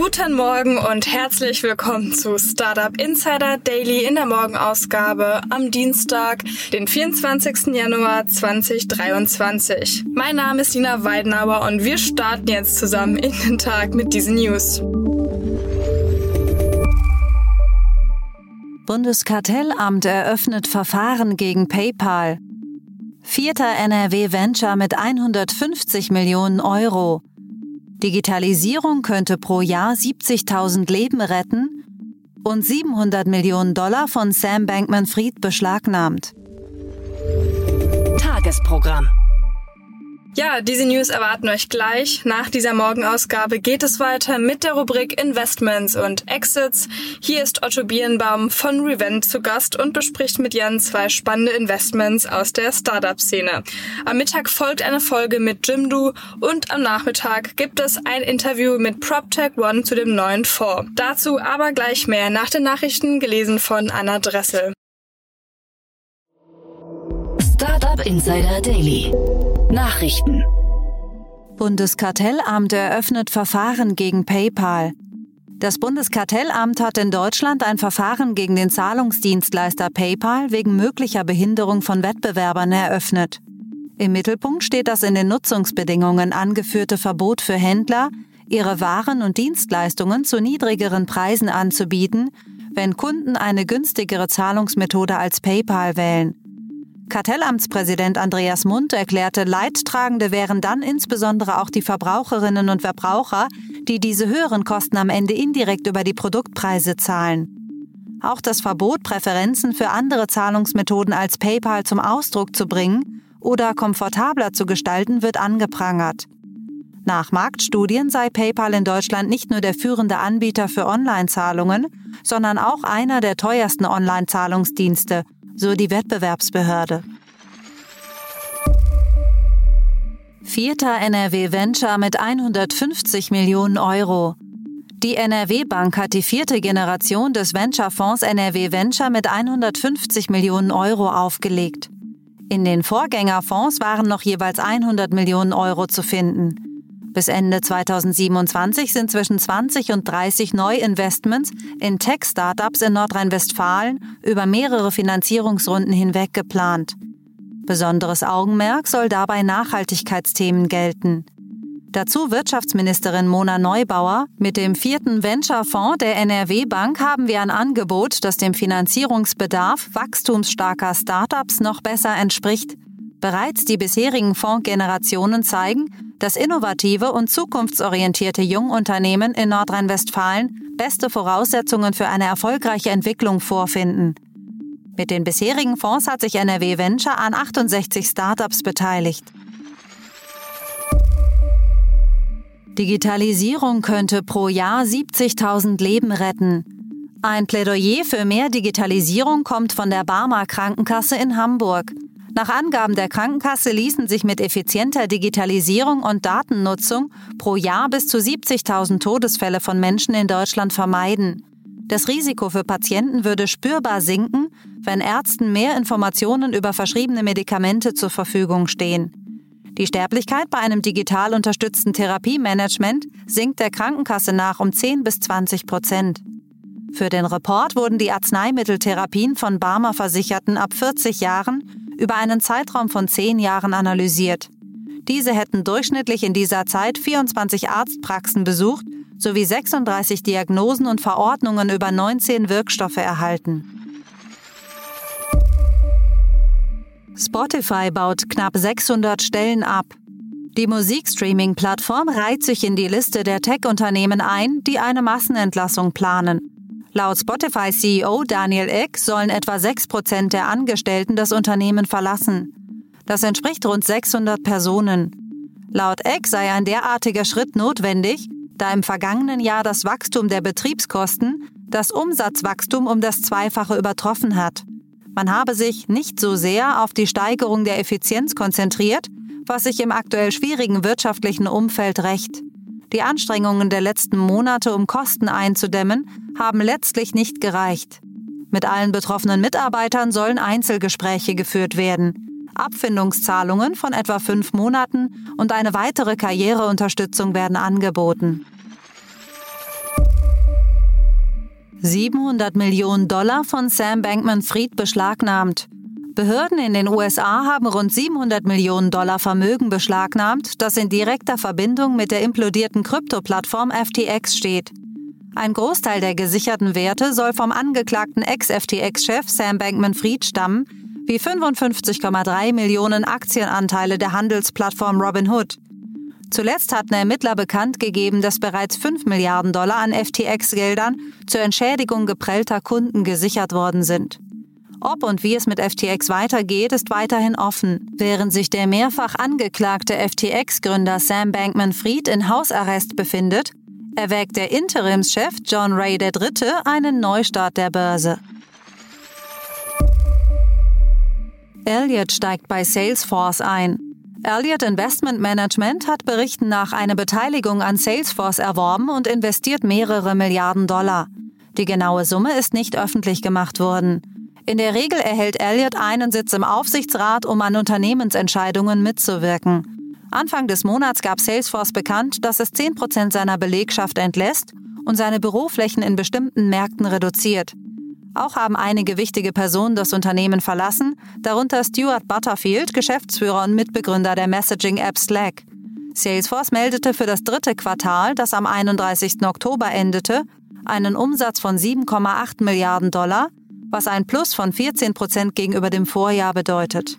Guten Morgen und herzlich willkommen zu Startup Insider Daily in der Morgenausgabe am Dienstag, den 24. Januar 2023. Mein Name ist Nina Weidenauer und wir starten jetzt zusammen in den Tag mit diesen News. Bundeskartellamt eröffnet Verfahren gegen PayPal. Vierter NRW Venture mit 150 Millionen Euro. Digitalisierung könnte pro Jahr 70.000 Leben retten und 700 Millionen Dollar von Sam Bankman-Fried beschlagnahmt. Tagesprogramm. Ja, diese News erwarten euch gleich. Nach dieser Morgenausgabe geht es weiter mit der Rubrik Investments und Exits. Hier ist Otto Birnbaum von Revent zu Gast und bespricht mit Jan zwei spannende Investments aus der Startup-Szene. Am Mittag folgt eine Folge mit Jimdo und am Nachmittag gibt es ein Interview mit PropTech One zu dem neuen Fonds. Dazu aber gleich mehr nach den Nachrichten gelesen von Anna Dressel. Startup Insider Daily. Nachrichten. Bundeskartellamt eröffnet Verfahren gegen PayPal. Das Bundeskartellamt hat in Deutschland ein Verfahren gegen den Zahlungsdienstleister PayPal wegen möglicher Behinderung von Wettbewerbern eröffnet. Im Mittelpunkt steht das in den Nutzungsbedingungen angeführte Verbot für Händler, ihre Waren und Dienstleistungen zu niedrigeren Preisen anzubieten, wenn Kunden eine günstigere Zahlungsmethode als PayPal wählen. Kartellamtspräsident Andreas Mund erklärte, Leidtragende wären dann insbesondere auch die Verbraucherinnen und Verbraucher, die diese höheren Kosten am Ende indirekt über die Produktpreise zahlen. Auch das Verbot, Präferenzen für andere Zahlungsmethoden als PayPal zum Ausdruck zu bringen oder komfortabler zu gestalten, wird angeprangert. Nach Marktstudien sei PayPal in Deutschland nicht nur der führende Anbieter für Online-Zahlungen, sondern auch einer der teuersten Online-Zahlungsdienste so die Wettbewerbsbehörde. Vierter NRW Venture mit 150 Millionen Euro. Die NRW Bank hat die vierte Generation des Venture-Fonds NRW Venture mit 150 Millionen Euro aufgelegt. In den Vorgängerfonds waren noch jeweils 100 Millionen Euro zu finden. Bis Ende 2027 sind zwischen 20 und 30 Neuinvestments in Tech-Startups in Nordrhein-Westfalen über mehrere Finanzierungsrunden hinweg geplant. Besonderes Augenmerk soll dabei Nachhaltigkeitsthemen gelten. Dazu Wirtschaftsministerin Mona Neubauer. Mit dem vierten Venture-Fonds der NRW Bank haben wir ein Angebot, das dem Finanzierungsbedarf wachstumsstarker Startups noch besser entspricht. Bereits die bisherigen Fondsgenerationen zeigen, dass innovative und zukunftsorientierte Jungunternehmen in Nordrhein-Westfalen beste Voraussetzungen für eine erfolgreiche Entwicklung vorfinden. Mit den bisherigen Fonds hat sich NRW Venture an 68 Startups beteiligt. Digitalisierung könnte pro Jahr 70.000 Leben retten. Ein Plädoyer für mehr Digitalisierung kommt von der Barmer Krankenkasse in Hamburg. Nach Angaben der Krankenkasse ließen sich mit effizienter Digitalisierung und Datennutzung pro Jahr bis zu 70.000 Todesfälle von Menschen in Deutschland vermeiden. Das Risiko für Patienten würde spürbar sinken, wenn Ärzten mehr Informationen über verschriebene Medikamente zur Verfügung stehen. Die Sterblichkeit bei einem digital unterstützten Therapiemanagement sinkt der Krankenkasse nach um 10 bis 20 Prozent. Für den Report wurden die Arzneimitteltherapien von Barmer-Versicherten ab 40 Jahren über einen Zeitraum von zehn Jahren analysiert. Diese hätten durchschnittlich in dieser Zeit 24 Arztpraxen besucht sowie 36 Diagnosen und Verordnungen über 19 Wirkstoffe erhalten. Spotify baut knapp 600 Stellen ab. Die Musikstreaming-Plattform reiht sich in die Liste der Tech-Unternehmen ein, die eine Massenentlassung planen. Laut Spotify-CEO Daniel Eck sollen etwa 6% der Angestellten das Unternehmen verlassen. Das entspricht rund 600 Personen. Laut Eck sei ein derartiger Schritt notwendig, da im vergangenen Jahr das Wachstum der Betriebskosten das Umsatzwachstum um das Zweifache übertroffen hat. Man habe sich nicht so sehr auf die Steigerung der Effizienz konzentriert, was sich im aktuell schwierigen wirtschaftlichen Umfeld rächt. Die Anstrengungen der letzten Monate, um Kosten einzudämmen, haben letztlich nicht gereicht. Mit allen betroffenen Mitarbeitern sollen Einzelgespräche geführt werden. Abfindungszahlungen von etwa fünf Monaten und eine weitere Karriereunterstützung werden angeboten. 700 Millionen Dollar von Sam Bankman-Fried beschlagnahmt. Behörden in den USA haben rund 700 Millionen Dollar Vermögen beschlagnahmt, das in direkter Verbindung mit der implodierten Krypto-Plattform FTX steht. Ein Großteil der gesicherten Werte soll vom angeklagten Ex-FTX-Chef Sam Bankman-Fried stammen, wie 55,3 Millionen Aktienanteile der Handelsplattform Robinhood. Zuletzt hatten Ermittler bekannt gegeben, dass bereits 5 Milliarden Dollar an FTX-Geldern zur Entschädigung geprellter Kunden gesichert worden sind. Ob und wie es mit FTX weitergeht, ist weiterhin offen. Während sich der mehrfach angeklagte FTX-Gründer Sam Bankman-Fried in Hausarrest befindet, erwägt der Interimschef John Ray III. einen Neustart der Börse. Elliott steigt bei Salesforce ein. Elliott Investment Management hat Berichten nach eine Beteiligung an Salesforce erworben und investiert mehrere Milliarden Dollar. Die genaue Summe ist nicht öffentlich gemacht worden. In der Regel erhält Elliott einen Sitz im Aufsichtsrat, um an Unternehmensentscheidungen mitzuwirken. Anfang des Monats gab Salesforce bekannt, dass es 10% seiner Belegschaft entlässt und seine Büroflächen in bestimmten Märkten reduziert. Auch haben einige wichtige Personen das Unternehmen verlassen, darunter Stuart Butterfield, Geschäftsführer und Mitbegründer der Messaging-App Slack. Salesforce meldete für das dritte Quartal, das am 31. Oktober endete, einen Umsatz von 7,8 Milliarden Dollar, was ein Plus von 14 Prozent gegenüber dem Vorjahr bedeutet.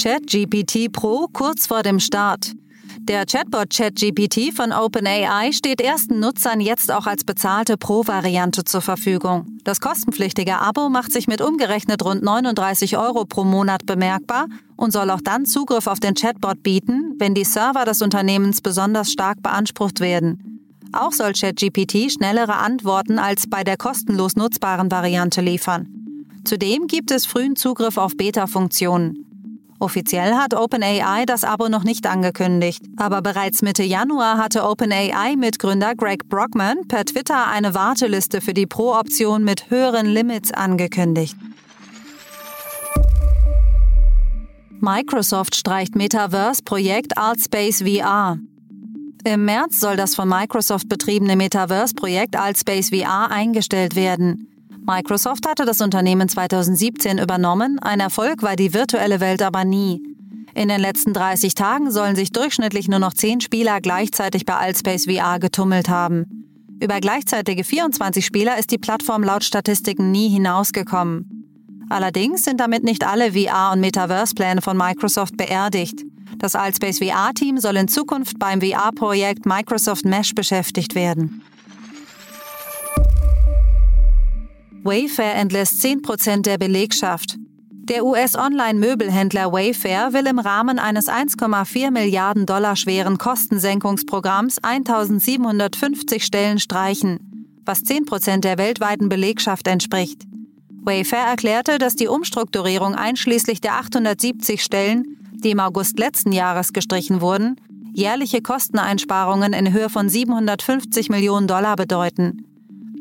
ChatGPT Pro kurz vor dem Start. Der Chatbot ChatGPT von OpenAI steht ersten Nutzern jetzt auch als bezahlte Pro-Variante zur Verfügung. Das kostenpflichtige Abo macht sich mit umgerechnet rund 39 Euro pro Monat bemerkbar und soll auch dann Zugriff auf den Chatbot bieten, wenn die Server des Unternehmens besonders stark beansprucht werden. Auch soll ChatGPT schnellere Antworten als bei der kostenlos nutzbaren Variante liefern. Zudem gibt es frühen Zugriff auf Beta-Funktionen. Offiziell hat OpenAI das Abo noch nicht angekündigt, aber bereits Mitte Januar hatte OpenAI Mitgründer Greg Brockman per Twitter eine Warteliste für die Pro-Option mit höheren Limits angekündigt. Microsoft streicht Metaverse-Projekt Altspace VR. Im März soll das von Microsoft betriebene Metaverse-Projekt Altspace VR eingestellt werden. Microsoft hatte das Unternehmen 2017 übernommen, ein Erfolg war die virtuelle Welt aber nie. In den letzten 30 Tagen sollen sich durchschnittlich nur noch 10 Spieler gleichzeitig bei Altspace VR getummelt haben. Über gleichzeitige 24 Spieler ist die Plattform laut Statistiken nie hinausgekommen. Allerdings sind damit nicht alle VR- und Metaverse-Pläne von Microsoft beerdigt. Das Altspace VR-Team soll in Zukunft beim VR-Projekt Microsoft Mesh beschäftigt werden. Wayfair entlässt 10% der Belegschaft. Der US-Online-Möbelhändler Wayfair will im Rahmen eines 1,4 Milliarden Dollar schweren Kostensenkungsprogramms 1750 Stellen streichen, was 10% der weltweiten Belegschaft entspricht. Wayfair erklärte, dass die Umstrukturierung einschließlich der 870 Stellen, die im August letzten Jahres gestrichen wurden, jährliche Kosteneinsparungen in Höhe von 750 Millionen Dollar bedeuten.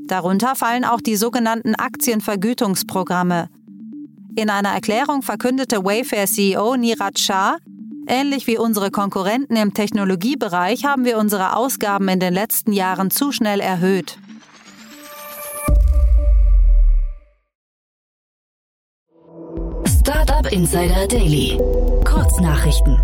Darunter fallen auch die sogenannten Aktienvergütungsprogramme. In einer Erklärung verkündete Wayfair-CEO Niraj Shah, ähnlich wie unsere Konkurrenten im Technologiebereich haben wir unsere Ausgaben in den letzten Jahren zu schnell erhöht. Startup Insider Daily. Kurznachrichten.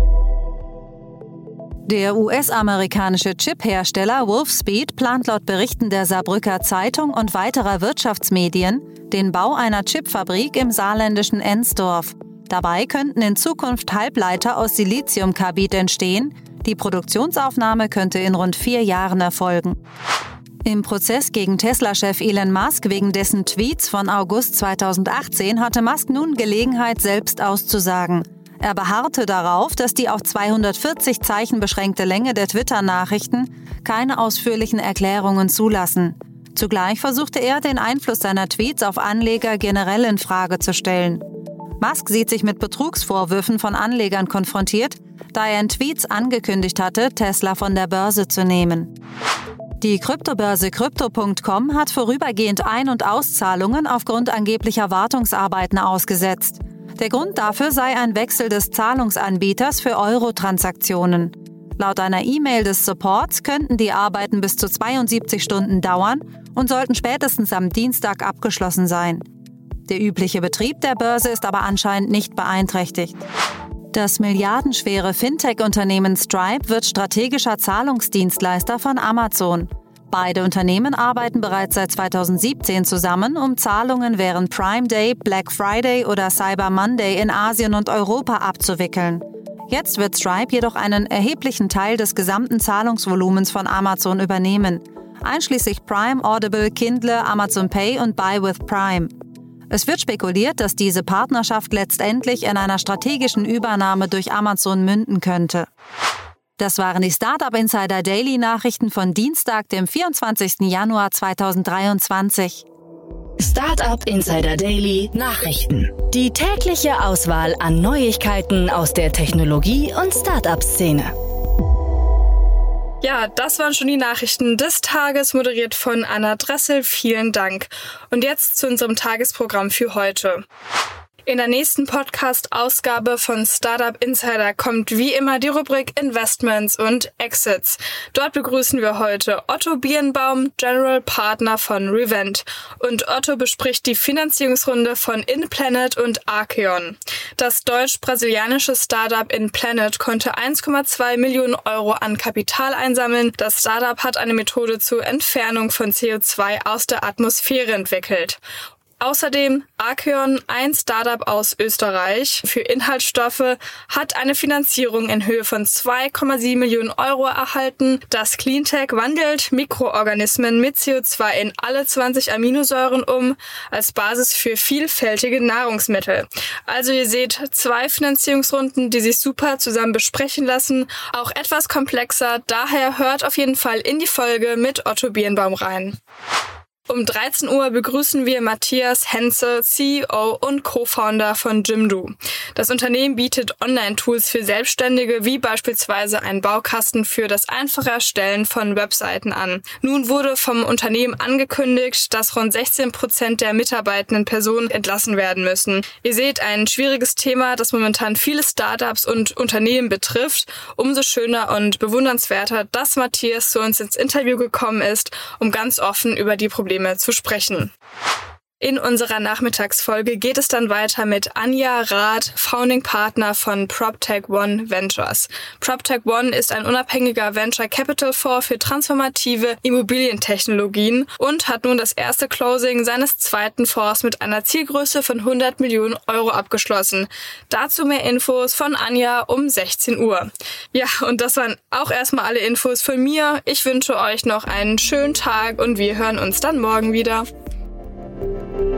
Der US-amerikanische Chip-Hersteller Wolfspeed plant laut Berichten der Saarbrücker Zeitung und weiterer Wirtschaftsmedien den Bau einer Chipfabrik im saarländischen Ensdorf. Dabei könnten in Zukunft Halbleiter aus Siliziumkarbid entstehen. Die Produktionsaufnahme könnte in rund vier Jahren erfolgen. Im Prozess gegen Tesla-Chef Elon Musk wegen dessen Tweets von August 2018 hatte Musk nun Gelegenheit, selbst auszusagen. Er beharrte darauf, dass die auf 240 Zeichen beschränkte Länge der Twitter-Nachrichten keine ausführlichen Erklärungen zulassen. Zugleich versuchte er, den Einfluss seiner Tweets auf Anleger generell in Frage zu stellen. Musk sieht sich mit Betrugsvorwürfen von Anlegern konfrontiert, da er in Tweets angekündigt hatte, Tesla von der Börse zu nehmen. Die Kryptobörse Crypto.com hat vorübergehend Ein- und Auszahlungen aufgrund angeblicher Wartungsarbeiten ausgesetzt. Der Grund dafür sei ein Wechsel des Zahlungsanbieters für Euro-Transaktionen. Laut einer E-Mail des Supports könnten die Arbeiten bis zu 72 Stunden dauern und sollten spätestens am Dienstag abgeschlossen sein. Der übliche Betrieb der Börse ist aber anscheinend nicht beeinträchtigt. Das milliardenschwere Fintech-Unternehmen Stripe wird strategischer Zahlungsdienstleister von Amazon. Beide Unternehmen arbeiten bereits seit 2017 zusammen, um Zahlungen während Prime Day, Black Friday oder Cyber Monday in Asien und Europa abzuwickeln. Jetzt wird Stripe jedoch einen erheblichen Teil des gesamten Zahlungsvolumens von Amazon übernehmen, einschließlich Prime, Audible, Kindle, Amazon Pay und Buy with Prime. Es wird spekuliert, dass diese Partnerschaft letztendlich in einer strategischen Übernahme durch Amazon münden könnte. Das waren die Startup Insider Daily Nachrichten von Dienstag, dem 24. Januar 2023. Startup Insider Daily Nachrichten. Die tägliche Auswahl an Neuigkeiten aus der Technologie- und Startup-Szene. Ja, das waren schon die Nachrichten des Tages, moderiert von Anna Dressel. Vielen Dank. Und jetzt zu unserem Tagesprogramm für heute. In der nächsten Podcast-Ausgabe von Startup Insider kommt wie immer die Rubrik Investments und Exits. Dort begrüßen wir heute Otto Birnbaum, General Partner von Revent. Und Otto bespricht die Finanzierungsrunde von InPlanet und Archeon. Das deutsch-brasilianische Startup InPlanet konnte 1,2 Millionen Euro an Kapital einsammeln. Das Startup hat eine Methode zur Entfernung von CO2 aus der Atmosphäre entwickelt. Außerdem Archeon, ein Startup aus Österreich für Inhaltsstoffe, hat eine Finanzierung in Höhe von 2,7 Millionen Euro erhalten. Das Cleantech wandelt Mikroorganismen mit CO2 in alle 20 Aminosäuren um als Basis für vielfältige Nahrungsmittel. Also ihr seht zwei Finanzierungsrunden, die sich super zusammen besprechen lassen, auch etwas komplexer. Daher hört auf jeden Fall in die Folge mit Otto Birnbaum rein. Um 13 Uhr begrüßen wir Matthias Henze, CEO und Co-Founder von Jimdo. Das Unternehmen bietet Online-Tools für Selbstständige, wie beispielsweise ein Baukasten für das einfache Erstellen von Webseiten an. Nun wurde vom Unternehmen angekündigt, dass rund 16 Prozent der mitarbeitenden Personen entlassen werden müssen. Ihr seht ein schwieriges Thema, das momentan viele Startups und Unternehmen betrifft. Umso schöner und bewundernswerter, dass Matthias zu uns ins Interview gekommen ist, um ganz offen über die Probleme Probleme zu sprechen. In unserer Nachmittagsfolge geht es dann weiter mit Anja Rath, Founding Partner von PropTech One Ventures. PropTech One ist ein unabhängiger Venture Capital Fonds für transformative Immobilientechnologien und hat nun das erste Closing seines zweiten Fonds mit einer Zielgröße von 100 Millionen Euro abgeschlossen. Dazu mehr Infos von Anja um 16 Uhr. Ja, und das waren auch erstmal alle Infos von mir. Ich wünsche euch noch einen schönen Tag und wir hören uns dann morgen wieder. Thank you.